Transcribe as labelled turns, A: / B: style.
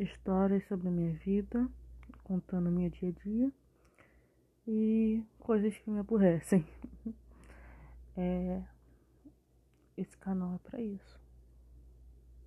A: histórias sobre a minha vida, contando o meu dia a dia e coisas que me aborrecem. É, esse canal é para isso.